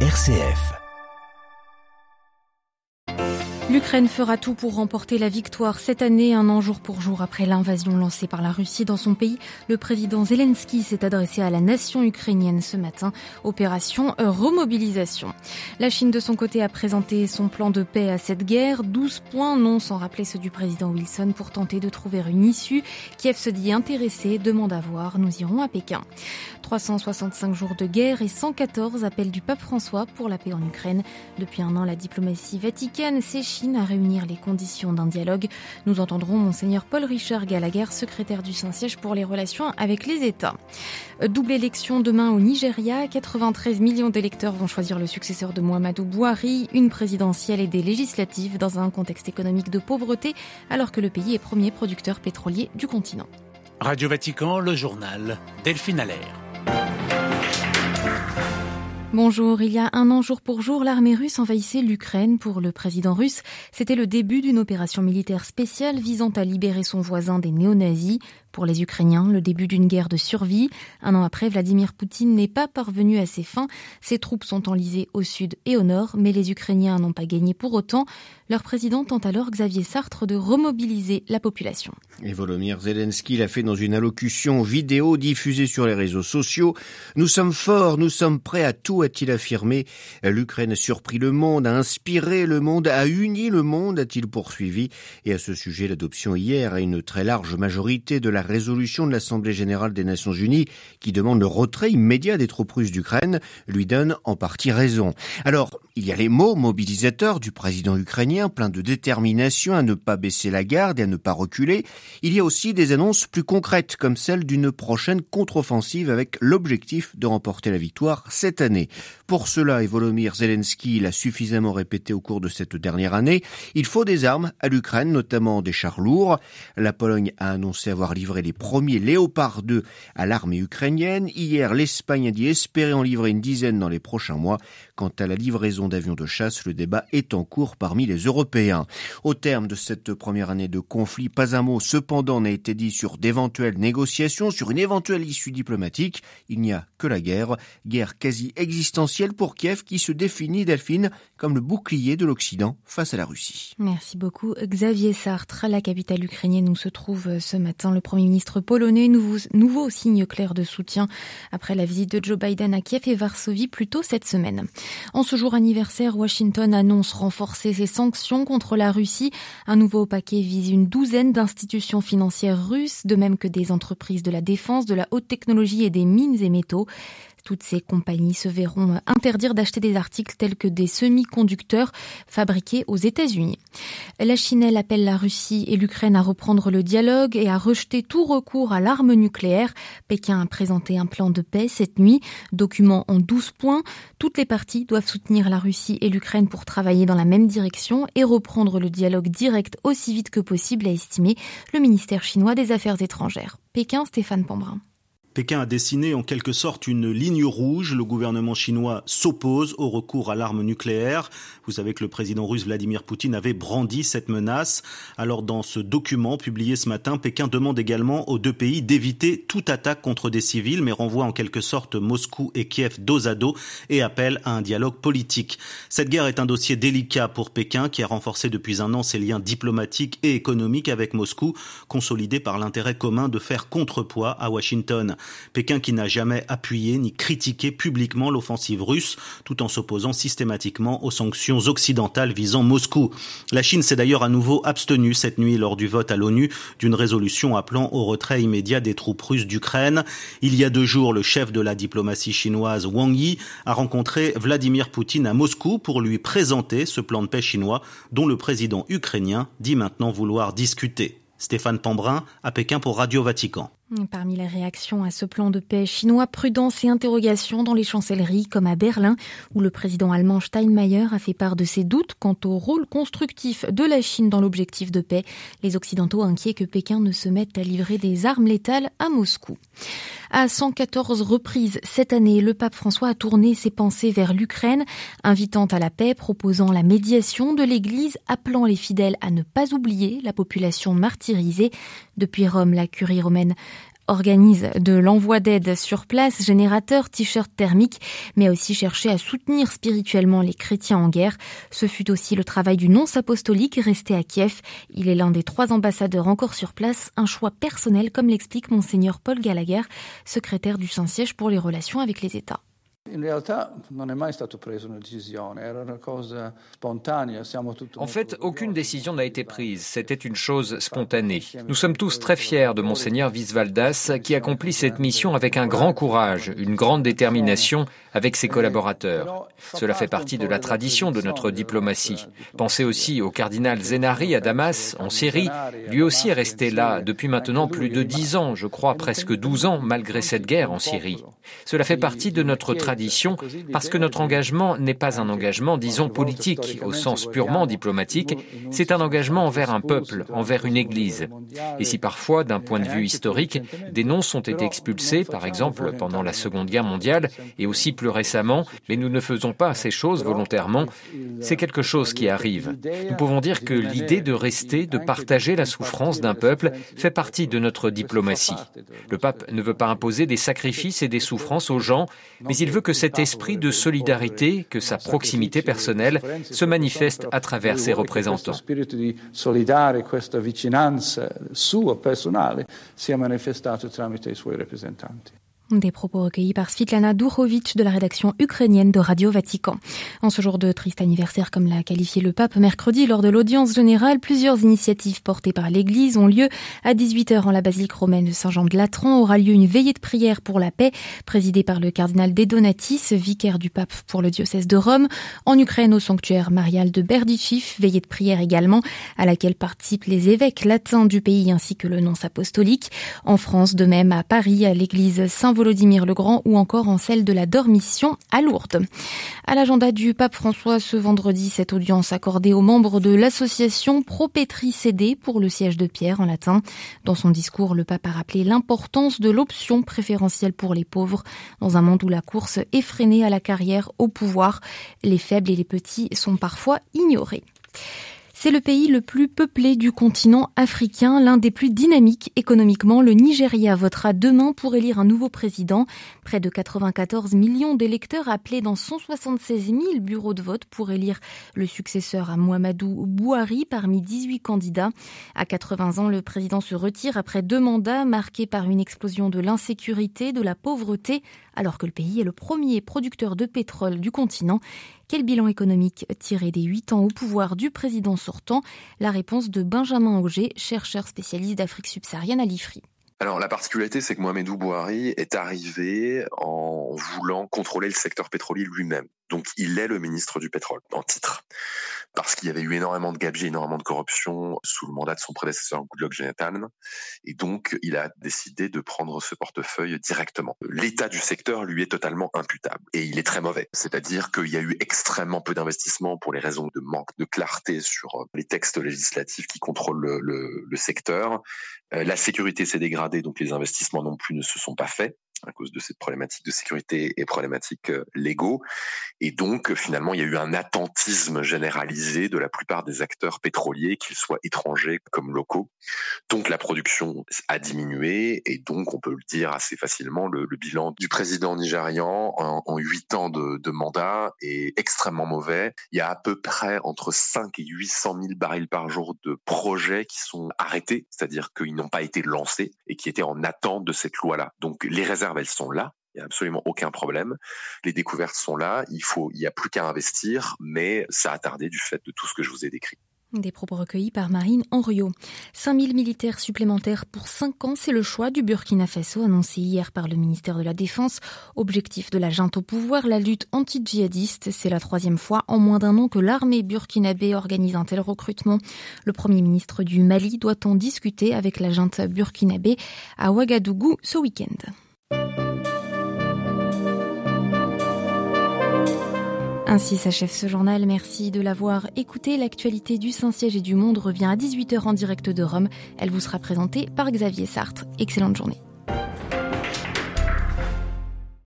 RCF. L'Ukraine fera tout pour remporter la victoire cette année, un an jour pour jour après l'invasion lancée par la Russie dans son pays. Le président Zelensky s'est adressé à la nation ukrainienne ce matin. Opération remobilisation. La Chine, de son côté, a présenté son plan de paix à cette guerre. 12 points, non sans rappeler ceux du président Wilson, pour tenter de trouver une issue. Kiev se dit intéressé, demande à voir. Nous irons à Pékin. 365 jours de guerre et 114 appels du pape François pour la paix en Ukraine. Depuis un an, la diplomatie vaticane à réunir les conditions d'un dialogue. Nous entendrons Monseigneur Paul-Richard Gallagher, secrétaire du Saint-Siège pour les relations avec les États. Double élection demain au Nigeria. 93 millions d'électeurs vont choisir le successeur de Muhammadu Buhari, une présidentielle et des législatives dans un contexte économique de pauvreté, alors que le pays est premier producteur pétrolier du continent. Radio Vatican, le journal Delphine Allaire. Bonjour, il y a un an jour pour jour, l'armée russe envahissait l'Ukraine. Pour le président russe, c'était le début d'une opération militaire spéciale visant à libérer son voisin des néo-nazis. Pour les Ukrainiens, le début d'une guerre de survie. Un an après, Vladimir Poutine n'est pas parvenu à ses fins. Ses troupes sont enlisées au sud et au nord, mais les Ukrainiens n'ont pas gagné pour autant. Leur président tente alors, Xavier Sartre, de remobiliser la population. Et Volodymyr Zelensky l'a fait dans une allocution vidéo diffusée sur les réseaux sociaux. Nous sommes forts, nous sommes prêts à tout, a-t-il affirmé. L'Ukraine a surpris le monde, a inspiré le monde, a uni le monde, a-t-il poursuivi. Et à ce sujet, l'adoption hier à une très large majorité de la résolution de l'Assemblée générale des Nations unies qui demande le retrait immédiat des troupes russes d'Ukraine lui donne en partie raison. Alors, il y a les mots mobilisateurs du président ukrainien, plein de détermination à ne pas baisser la garde et à ne pas reculer. Il y a aussi des annonces plus concrètes, comme celle d'une prochaine contre-offensive avec l'objectif de remporter la victoire cette année. Pour cela, et Volodymyr Zelensky l'a suffisamment répété au cours de cette dernière année, il faut des armes à l'Ukraine, notamment des chars lourds. La Pologne a annoncé avoir livré les premiers Léopard 2 à l'armée ukrainienne. Hier, l'Espagne a dit espérer en livrer une dizaine dans les prochains mois. Quant à la livraison d'avions de chasse, le débat est en cours parmi les Européens. Au terme de cette première année de conflit, pas un mot cependant n'a été dit sur d'éventuelles négociations, sur une éventuelle issue diplomatique. Il n'y a que la guerre, guerre quasi existentielle pour Kiev qui se définit, Delphine, comme le bouclier de l'Occident face à la Russie. Merci beaucoup. Xavier Sartre, la capitale ukrainienne où se trouve ce matin le Premier ministre polonais, nouveau, nouveau signe clair de soutien après la visite de Joe Biden à Kiev et Varsovie plus tôt cette semaine. En ce jour anniversaire, Washington annonce renforcer ses sanctions contre la Russie. Un nouveau paquet vise une douzaine d'institutions financières russes, de même que des entreprises de la défense, de la haute technologie et des mines et métaux. Toutes ces compagnies se verront interdire d'acheter des articles tels que des semi-conducteurs fabriqués aux États-Unis. La Chine, elle, appelle la Russie et l'Ukraine à reprendre le dialogue et à rejeter tout recours à l'arme nucléaire. Pékin a présenté un plan de paix cette nuit, document en 12 points. Toutes les parties doivent soutenir la Russie et l'Ukraine pour travailler dans la même direction et reprendre le dialogue direct aussi vite que possible, a estimé le ministère chinois des Affaires étrangères. Pékin, Stéphane Pambrin. Pékin a dessiné en quelque sorte une ligne rouge. Le gouvernement chinois s'oppose au recours à l'arme nucléaire. Vous savez que le président russe Vladimir Poutine avait brandi cette menace. Alors dans ce document publié ce matin, Pékin demande également aux deux pays d'éviter toute attaque contre des civils, mais renvoie en quelque sorte Moscou et Kiev dos à dos et appelle à un dialogue politique. Cette guerre est un dossier délicat pour Pékin qui a renforcé depuis un an ses liens diplomatiques et économiques avec Moscou, consolidé par l'intérêt commun de faire contrepoids à Washington. Pékin qui n'a jamais appuyé ni critiqué publiquement l'offensive russe, tout en s'opposant systématiquement aux sanctions occidentales visant Moscou. La Chine s'est d'ailleurs à nouveau abstenue cette nuit lors du vote à l'ONU d'une résolution appelant au retrait immédiat des troupes russes d'Ukraine. Il y a deux jours, le chef de la diplomatie chinoise Wang Yi a rencontré Vladimir Poutine à Moscou pour lui présenter ce plan de paix chinois dont le président ukrainien dit maintenant vouloir discuter. Stéphane Pambrin à Pékin pour Radio Vatican. Parmi les réactions à ce plan de paix chinois, prudence et interrogation dans les chancelleries comme à Berlin, où le président allemand Steinmeier a fait part de ses doutes quant au rôle constructif de la Chine dans l'objectif de paix. Les Occidentaux inquiets que Pékin ne se mette à livrer des armes létales à Moscou. À 114 reprises cette année, le pape François a tourné ses pensées vers l'Ukraine, invitant à la paix, proposant la médiation de l'Église, appelant les fidèles à ne pas oublier la population martyrisée. Depuis Rome, la curie romaine organise de l'envoi d'aide sur place, générateurs, t-shirts thermiques, mais aussi cherché à soutenir spirituellement les chrétiens en guerre. Ce fut aussi le travail du nonce apostolique resté à Kiev. Il est l'un des trois ambassadeurs encore sur place, un choix personnel comme l'explique monseigneur Paul Gallagher, secrétaire du Saint-Siège pour les relations avec les États. En fait, aucune décision n'a été prise. C'était une chose spontanée. Nous sommes tous très fiers de Monseigneur Visvaldas qui accomplit cette mission avec un grand courage, une grande détermination avec ses collaborateurs. Cela fait partie de la tradition de notre diplomatie. Pensez aussi au cardinal Zenari à Damas, en Syrie. Lui aussi est resté là depuis maintenant plus de dix ans, je crois presque douze ans, malgré cette guerre en Syrie. Cela fait partie de notre tradition parce que notre engagement n'est pas un engagement, disons, politique au sens purement diplomatique, c'est un engagement envers un peuple, envers une Église. Et si parfois, d'un point de vue historique, des noms ont été expulsés, par exemple pendant la Seconde Guerre mondiale, et aussi plus récemment, mais nous ne faisons pas ces choses volontairement, c'est quelque chose qui arrive. Nous pouvons dire que l'idée de rester, de partager la souffrance d'un peuple fait partie de notre diplomatie. Le pape ne veut pas imposer des sacrifices et des souffrances aux gens, mais il veut que cet esprit de solidarité, que sa proximité personnelle se manifeste à travers ses représentants. Des propos recueillis par Svitlana Durovic de la rédaction ukrainienne de Radio Vatican. En ce jour de triste anniversaire, comme l'a qualifié le pape mercredi lors de l'audience générale, plusieurs initiatives portées par l'Église ont lieu. À 18h en la basilique romaine de Saint-Jean de Latran aura lieu une veillée de prière pour la paix, présidée par le cardinal Dedonatis, vicaire du pape pour le diocèse de Rome. En Ukraine, au sanctuaire marial de Berdichiv, veillée de prière également, à laquelle participent les évêques latins du pays ainsi que le nonce apostolique. En France, de même à Paris, à l'église Saint Volodymyr le Grand ou encore en celle de la Dormition à Lourdes. À l'agenda du pape François ce vendredi, cette audience accordée aux membres de l'association Propétri CD pour le siège de Pierre en latin. Dans son discours, le pape a rappelé l'importance de l'option préférentielle pour les pauvres dans un monde où la course effrénée à la carrière, au pouvoir, les faibles et les petits sont parfois ignorés. C'est le pays le plus peuplé du continent africain, l'un des plus dynamiques économiquement. Le Nigeria votera demain pour élire un nouveau président. Près de 94 millions d'électeurs appelés dans 176 000 bureaux de vote pour élire le successeur à Muhammadu Buhari parmi 18 candidats. À 80 ans, le président se retire après deux mandats marqués par une explosion de l'insécurité, de la pauvreté, alors que le pays est le premier producteur de pétrole du continent. Quel bilan économique tiré des huit ans au pouvoir du président sortant? La réponse de Benjamin Auger, chercheur spécialiste d'Afrique subsaharienne à l'IFRI. Alors la particularité, c'est que Mohamedou Bouhari est arrivé en voulant contrôler le secteur pétrolier lui-même. Donc il est le ministre du pétrole en titre. Parce qu'il y avait eu énormément de gabegies, énormément de corruption sous le mandat de son prédécesseur Goodluck Jonathan. Et donc il a décidé de prendre ce portefeuille directement. L'état du secteur lui est totalement imputable. Et il est très mauvais. C'est-à-dire qu'il y a eu extrêmement peu d'investissements pour les raisons de manque de clarté sur les textes législatifs qui contrôlent le, le, le secteur. Euh, la sécurité s'est dégradée, donc les investissements non plus ne se sont pas faits à cause de cette problématique de sécurité et problématiques euh, légaux. Et donc, finalement, il y a eu un attentisme généralisé de la plupart des acteurs pétroliers, qu'ils soient étrangers comme locaux. Donc, la production a diminué et donc, on peut le dire assez facilement, le, bilan du président nigérian en huit ans de, de, mandat est extrêmement mauvais. Il y a à peu près entre 5 et 800 000 barils par jour de projets qui sont arrêtés, c'est-à-dire qu'ils n'ont pas été lancés et qui étaient en attente de cette loi-là. Donc, les elles sont là. Il n'y a absolument aucun problème. Les découvertes sont là. Il faut, n'y a plus qu'à investir, mais ça a tardé du fait de tout ce que je vous ai décrit. Des propos recueillis par Marine Henriot. 5000 militaires supplémentaires pour 5 ans, c'est le choix du Burkina Faso annoncé hier par le ministère de la Défense. Objectif de la junte au pouvoir, la lutte anti-djihadiste. C'est la troisième fois en moins d'un an que l'armée burkinabé organise un tel recrutement. Le premier ministre du Mali doit en discuter avec la junte burkinabé à Ouagadougou ce week-end. Ainsi s'achève ce journal. Merci de l'avoir écouté. L'actualité du Saint-Siège et du monde revient à 18h en direct de Rome. Elle vous sera présentée par Xavier Sartre. Excellente journée.